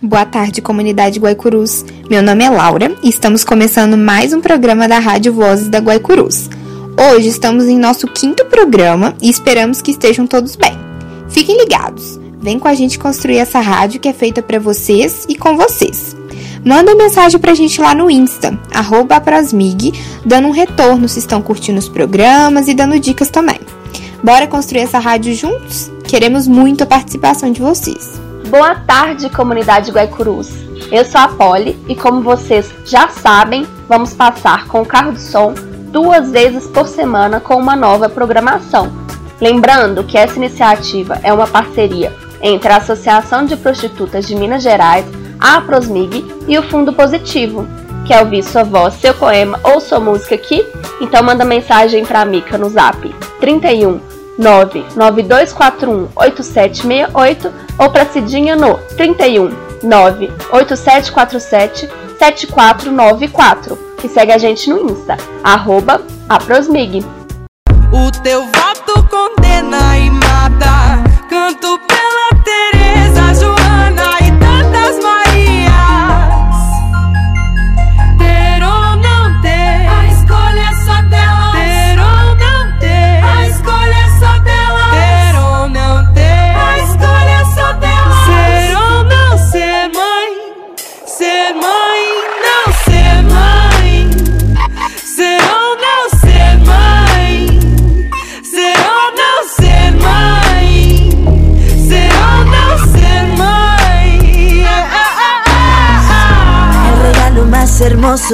Boa tarde, comunidade Guaicurus. Meu nome é Laura e estamos começando mais um programa da Rádio Vozes da Guaicurus. Hoje estamos em nosso quinto programa e esperamos que estejam todos bem. Fiquem ligados, vem com a gente construir essa rádio que é feita para vocês e com vocês. Manda mensagem pra gente lá no Insta, arroba dando um retorno se estão curtindo os programas e dando dicas também. Bora construir essa rádio juntos? Queremos muito a participação de vocês. Boa tarde, comunidade Guaicurus. Eu sou a Polly e como vocês já sabem, vamos passar com o carro de som duas vezes por semana com uma nova programação. Lembrando que essa iniciativa é uma parceria entre a Associação de Prostitutas de Minas Gerais, a Prosmig e o Fundo Positivo. Quer ouvir sua voz, seu poema ou sua música aqui? Então manda mensagem para a Mica no zap 31 99241 8768 ou para Cidinha no 31 98747 7494 e segue a gente no Insta, arroba Aprosmig. O teu voto condena e mata, canto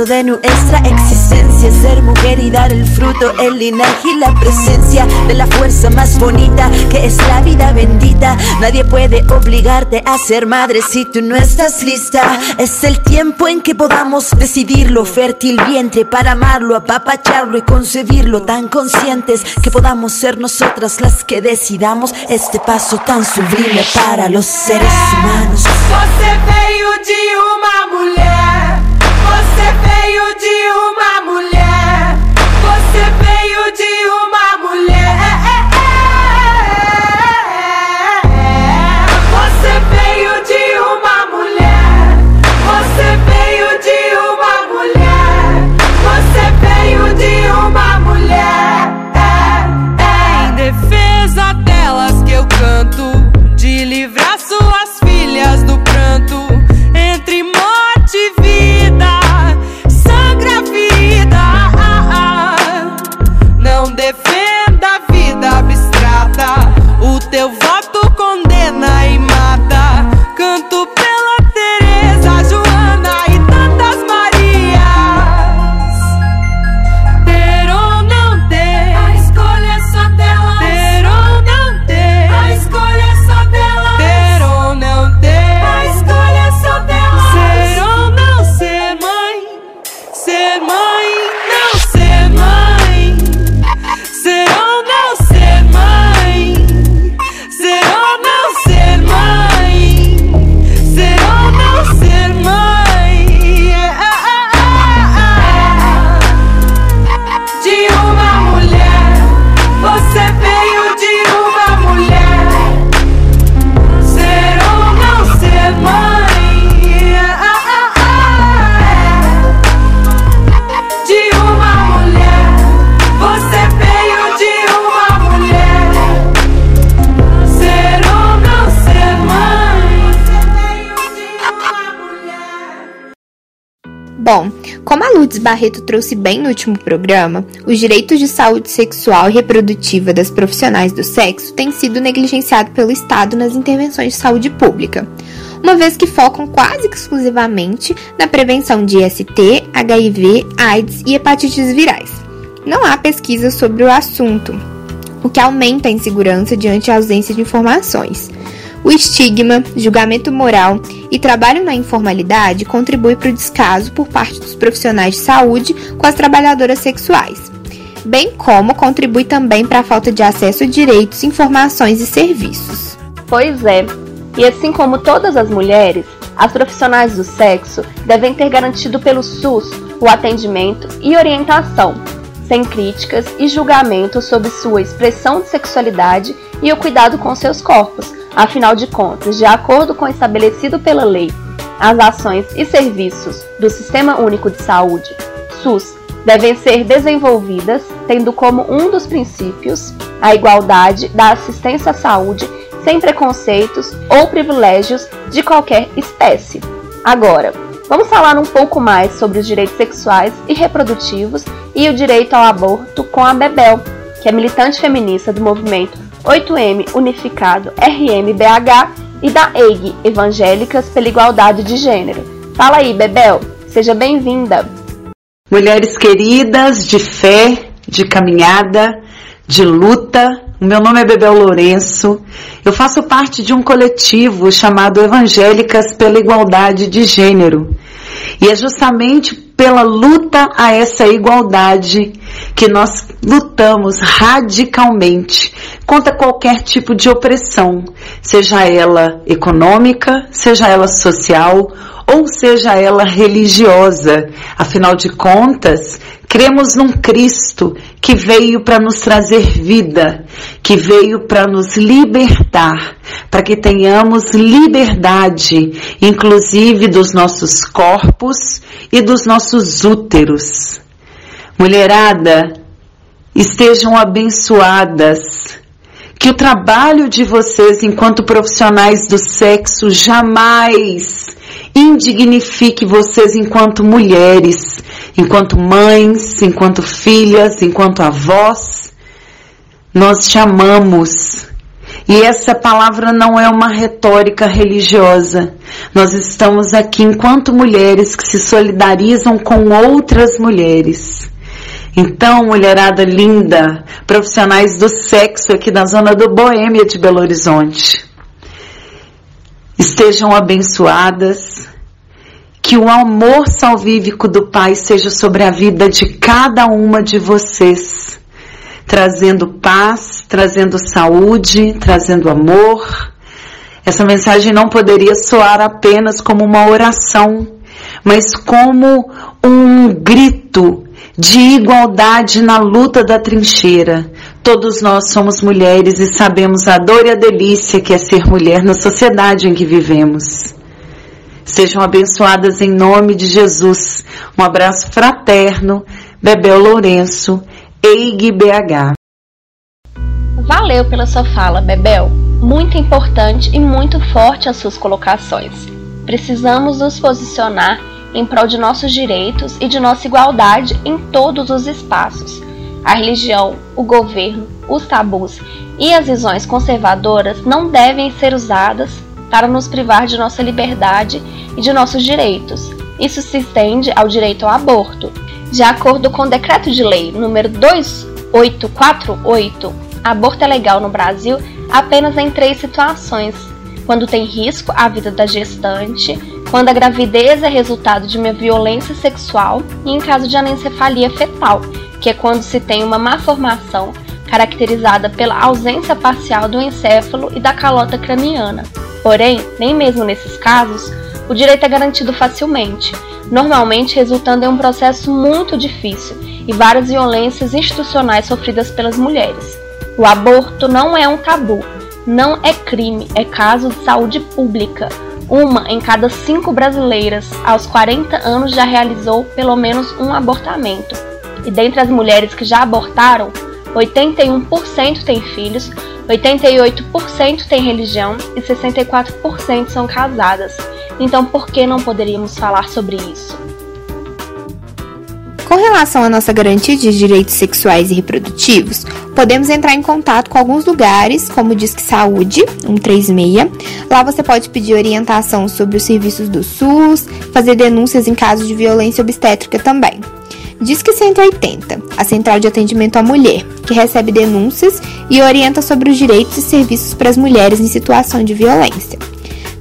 de nuestra existencia ser mujer y dar el fruto, el linaje y la presencia de la fuerza más bonita que es la vida bendita. Nadie puede obligarte a ser madre si tú no estás lista. Es el tiempo en que podamos decidirlo, fértil vientre para amarlo, apapacharlo y concebirlo, tan conscientes que podamos ser nosotras las que decidamos este paso tan sublime para los seres humanos. Como a Lourdes Barreto trouxe bem no último programa, os direitos de saúde sexual e reprodutiva das profissionais do sexo têm sido negligenciados pelo Estado nas intervenções de saúde pública, uma vez que focam quase exclusivamente na prevenção de IST, HIV, AIDS e hepatites virais. Não há pesquisa sobre o assunto, o que aumenta a insegurança diante da ausência de informações. O estigma, julgamento moral e trabalho na informalidade contribui para o descaso por parte dos profissionais de saúde com as trabalhadoras sexuais, bem como contribui também para a falta de acesso a direitos, informações e serviços. Pois é, e assim como todas as mulheres, as profissionais do sexo devem ter garantido pelo SUS o atendimento e orientação, sem críticas e julgamentos sobre sua expressão de sexualidade e o cuidado com seus corpos, Afinal de contas, de acordo com o estabelecido pela lei, as ações e serviços do Sistema Único de Saúde, SUS, devem ser desenvolvidas tendo como um dos princípios a igualdade da assistência à saúde sem preconceitos ou privilégios de qualquer espécie. Agora, vamos falar um pouco mais sobre os direitos sexuais e reprodutivos e o direito ao aborto com a Bebel, que é militante feminista do movimento 8M Unificado RMBH e da EIG Evangélicas pela Igualdade de Gênero. Fala aí, Bebel, seja bem-vinda. Mulheres queridas de fé, de caminhada, de luta, o meu nome é Bebel Lourenço. Eu faço parte de um coletivo chamado Evangélicas pela Igualdade de Gênero. E é justamente pela luta a essa igualdade que nós lutamos radicalmente contra qualquer tipo de opressão, seja ela econômica, seja ela social ou seja ela religiosa. Afinal de contas, cremos num Cristo que veio para nos trazer vida, que veio para nos libertar, para que tenhamos liberdade, inclusive dos nossos corpos e dos nossos úteros. Mulherada, estejam abençoadas. Que o trabalho de vocês enquanto profissionais do sexo jamais indignifique vocês enquanto mulheres, enquanto mães, enquanto filhas, enquanto avós. Nós te amamos. E essa palavra não é uma retórica religiosa. Nós estamos aqui enquanto mulheres que se solidarizam com outras mulheres. Então, mulherada linda, profissionais do sexo aqui na zona do Boêmia de Belo Horizonte, estejam abençoadas, que o amor salvífico do Pai seja sobre a vida de cada uma de vocês, trazendo paz, trazendo saúde, trazendo amor. Essa mensagem não poderia soar apenas como uma oração, mas como um grito de igualdade na luta da trincheira. Todos nós somos mulheres e sabemos a dor e a delícia que é ser mulher na sociedade em que vivemos. Sejam abençoadas em nome de Jesus. Um abraço fraterno, Bebel Lourenço, EIG BH. Valeu pela sua fala, Bebel. Muito importante e muito forte as suas colocações. Precisamos nos posicionar em prol de nossos direitos e de nossa igualdade em todos os espaços. A religião, o governo, os tabus e as visões conservadoras não devem ser usadas para nos privar de nossa liberdade e de nossos direitos. Isso se estende ao direito ao aborto. De acordo com o decreto de lei número 2848, aborto é legal no Brasil apenas em três situações: quando tem risco à vida da gestante, quando a gravidez é resultado de uma violência sexual e em caso de anencefalia fetal, que é quando se tem uma malformação caracterizada pela ausência parcial do encéfalo e da calota craniana. Porém, nem mesmo nesses casos, o direito é garantido facilmente, normalmente resultando em um processo muito difícil e várias violências institucionais sofridas pelas mulheres. O aborto não é um tabu, não é crime, é caso de saúde pública, uma em cada cinco brasileiras aos 40 anos já realizou pelo menos um abortamento. E dentre as mulheres que já abortaram, 81% têm filhos, 88% têm religião e 64% são casadas. Então, por que não poderíamos falar sobre isso? Com relação à nossa garantia de direitos sexuais e reprodutivos, podemos entrar em contato com alguns lugares, como o Disque Saúde 136. Lá você pode pedir orientação sobre os serviços do SUS, fazer denúncias em caso de violência obstétrica também. Disque 180, a Central de Atendimento à Mulher, que recebe denúncias e orienta sobre os direitos e serviços para as mulheres em situação de violência.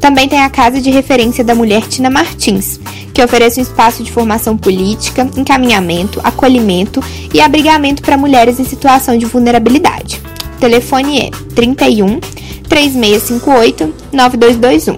Também tem a Casa de Referência da Mulher Tina Martins, que oferece um espaço de formação política, encaminhamento, acolhimento e abrigamento para mulheres em situação de vulnerabilidade. O telefone é 31 3658 9221.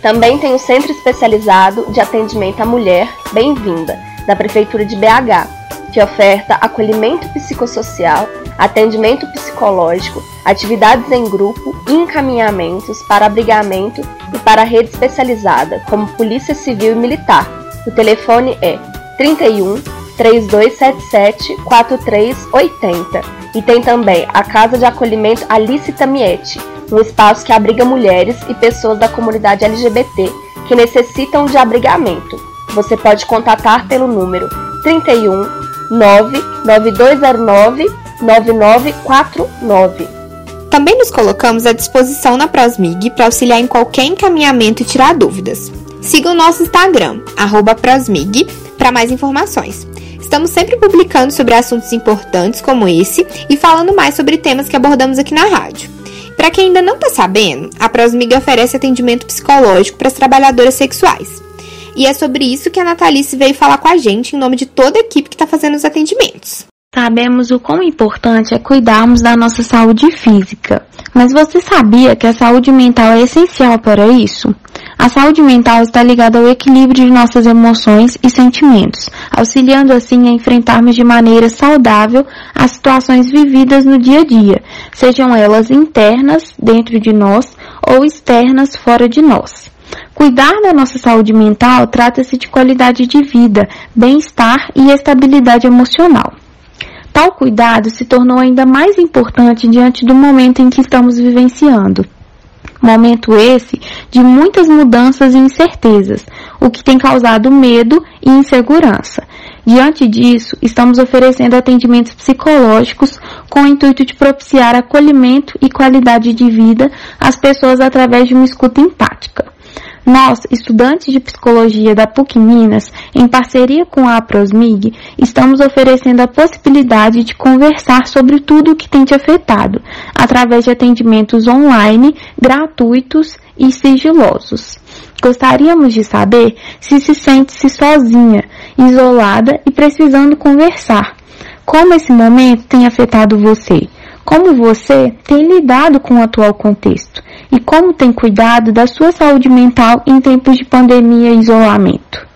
Também tem o Centro Especializado de Atendimento à Mulher Bem-vinda, da Prefeitura de BH, que oferta acolhimento psicossocial, atendimento psicológico, atividades em grupo encaminhamentos para abrigamento e para rede especializada, como Polícia Civil e Militar. O telefone é 31 3277 4380. E tem também a Casa de Acolhimento Alice Tamiete, um espaço que abriga mulheres e pessoas da comunidade LGBT que necessitam de abrigamento. Você pode contatar pelo número 31 99209 9949. Também nos colocamos à disposição na Prosmig para auxiliar em qualquer encaminhamento e tirar dúvidas. Siga o nosso Instagram, Prosmig, para mais informações. Estamos sempre publicando sobre assuntos importantes como esse e falando mais sobre temas que abordamos aqui na rádio. Para quem ainda não está sabendo, a Prosmig oferece atendimento psicológico para as trabalhadoras sexuais. E é sobre isso que a Natalice veio falar com a gente em nome de toda a equipe que está fazendo os atendimentos. Sabemos o quão importante é cuidarmos da nossa saúde física, mas você sabia que a saúde mental é essencial para isso? A saúde mental está ligada ao equilíbrio de nossas emoções e sentimentos, auxiliando assim a enfrentarmos de maneira saudável as situações vividas no dia a dia, sejam elas internas dentro de nós ou externas fora de nós. Cuidar da nossa saúde mental trata-se de qualidade de vida, bem-estar e estabilidade emocional. Tal cuidado se tornou ainda mais importante diante do momento em que estamos vivenciando. Momento esse de muitas mudanças e incertezas, o que tem causado medo e insegurança. Diante disso, estamos oferecendo atendimentos psicológicos com o intuito de propiciar acolhimento e qualidade de vida às pessoas através de uma escuta empática. Nós, estudantes de psicologia da PUC Minas, em parceria com a Prosmig, estamos oferecendo a possibilidade de conversar sobre tudo o que tem te afetado, através de atendimentos online, gratuitos e sigilosos. Gostaríamos de saber se se sente-se sozinha, isolada e precisando conversar. Como esse momento tem afetado você? Como você tem lidado com o atual contexto? e como tem cuidado da sua saúde mental em tempos de pandemia e isolamento.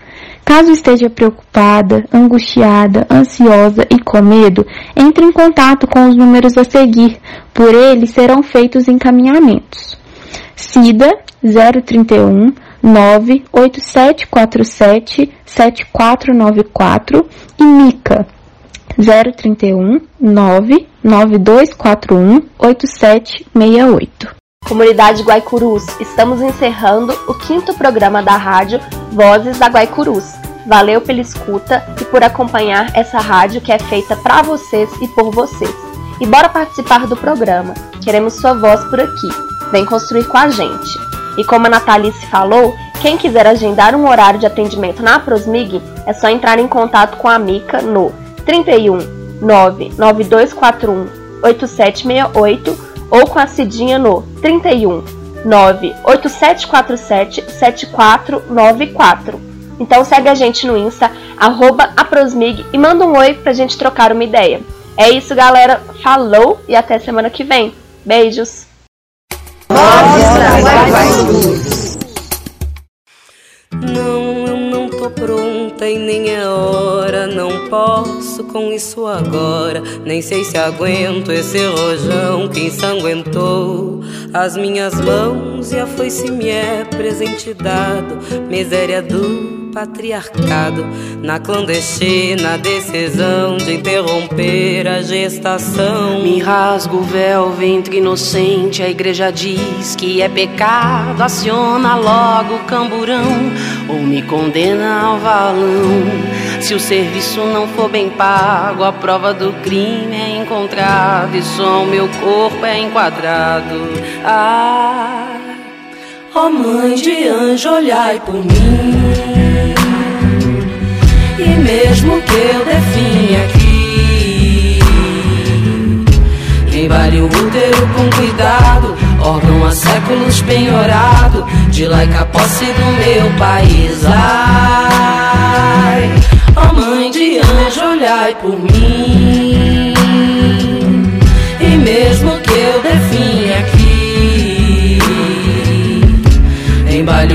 Caso esteja preocupada, angustiada, ansiosa e com medo, entre em contato com os números a seguir, por eles serão feitos encaminhamentos. SIDA 031 98747 7494 e MICA 031 99241 8768. Comunidade Guaicurus, estamos encerrando o quinto programa da rádio Vozes da Guaicurus. Valeu pela escuta e por acompanhar essa rádio que é feita para vocês e por vocês. E bora participar do programa. Queremos sua voz por aqui. Vem construir com a gente. E como a Natalice falou, quem quiser agendar um horário de atendimento na Prosmig, é só entrar em contato com a Mica no 31 99241 8768 ou com a Cidinha no 31 98747 7494. Então segue a gente no Insta, arroba aprosmig e manda um oi pra gente trocar uma ideia. É isso, galera. Falou e até semana que vem. Beijos. Não, pronta e nem é hora. Não posso com isso agora. Nem sei se aguento esse rojão que ensanguentou as minhas mãos. E a foice me é presente dado. Miséria do patriarcado, na clandestina decisão de interromper a gestação. Me rasgo o véu, ventre inocente, a igreja diz que é pecado, aciona logo o camburão ou me condena ao valão. Se o serviço não for bem pago, a prova do crime é encontrada e só o meu corpo é enquadrado. Ah, ó oh mãe de anjo, olhai por mim. E mesmo que eu define aqui Embale o útero com cuidado Órgão há séculos penhorado De laica posse do meu país Ai, ó oh mãe de anjo, olhai por mim E mesmo que eu define aqui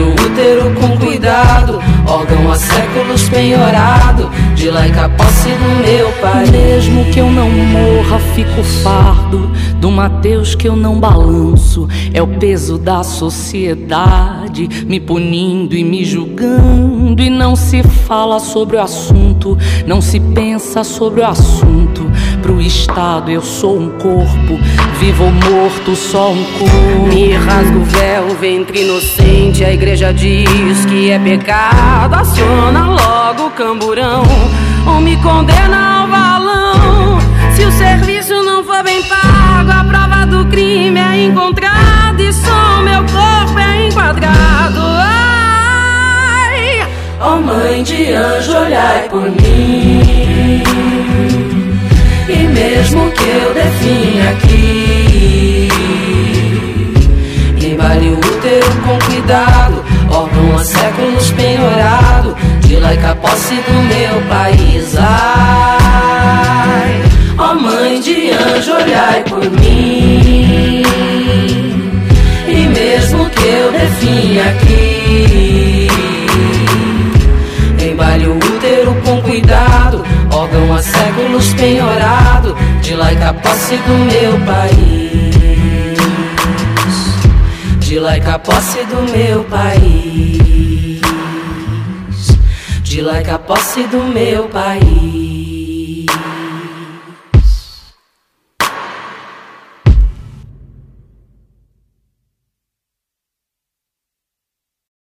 o útero com cuidado órgão há séculos penhorado, de laica posse do meu pai. Mesmo que eu não morra, fico fardo do Mateus que eu não balanço. É o peso da sociedade me punindo e me julgando. E não se fala sobre o assunto, não se pensa sobre o assunto. Pro Estado eu sou um corpo, vivo ou morto, só um corpo. Me rasga o véu, ventre inocente, a igreja diz que é pecado. Aciona logo o camburão, ou me condena ao valão. Se o serviço não for bem pago, a prova do crime é encontrada e só meu corpo é enquadrado. Ai, oh mãe de anjo, olhai por mim. Mesmo que eu definha aqui, embale o útero com cuidado, órgão há séculos penhorado, de laica posse do meu país. Ai, ó mãe de anjo, olhai por mim. E mesmo que eu definha aqui, embale o útero com cuidado, órgão há séculos penhorado, de laica posse do meu país. De laica posse do meu país. De laica posse do meu país.